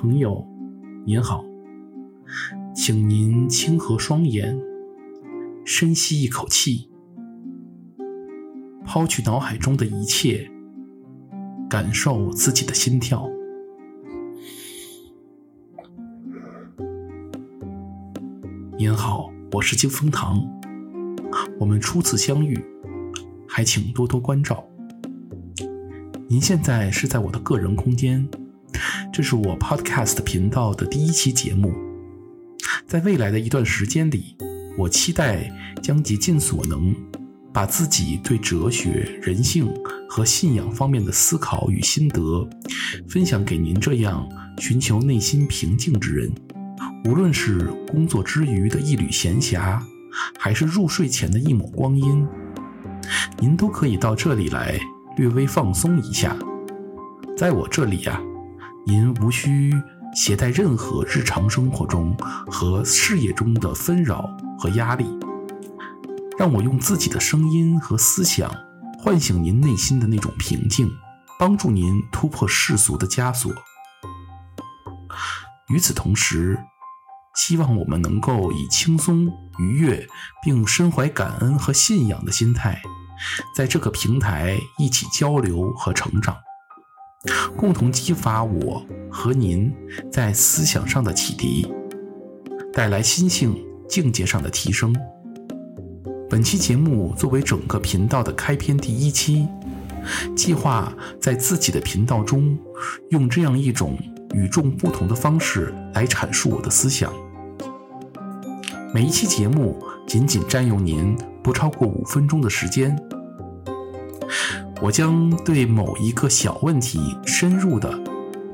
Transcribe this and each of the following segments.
朋友，您好，请您轻合双眼，深吸一口气，抛去脑海中的一切，感受自己的心跳。您好，我是金风堂，我们初次相遇，还请多多关照。您现在是在我的个人空间。这是我 Podcast 频道的第一期节目，在未来的一段时间里，我期待将竭尽所能，把自己对哲学、人性和信仰方面的思考与心得，分享给您这样寻求内心平静之人。无论是工作之余的一缕闲暇，还是入睡前的一抹光阴，您都可以到这里来略微放松一下。在我这里呀。您无需携带任何日常生活中和事业中的纷扰和压力，让我用自己的声音和思想唤醒您内心的那种平静，帮助您突破世俗的枷锁。与此同时，希望我们能够以轻松、愉悦并深怀感恩和信仰的心态，在这个平台一起交流和成长。共同激发我和您在思想上的启迪，带来心性境界上的提升。本期节目作为整个频道的开篇第一期，计划在自己的频道中用这样一种与众不同的方式来阐述我的思想。每一期节目仅仅占用您不超过五分钟的时间。我将对某一个小问题深入的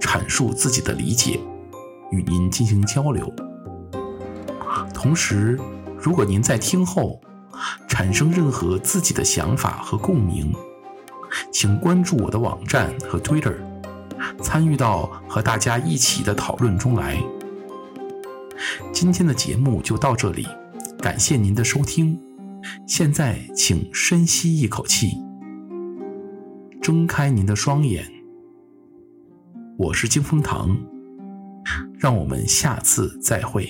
阐述自己的理解，与您进行交流。同时，如果您在听后产生任何自己的想法和共鸣，请关注我的网站和 Twitter，参与到和大家一起的讨论中来。今天的节目就到这里，感谢您的收听。现在，请深吸一口气。睁开您的双眼，我是金风堂，让我们下次再会。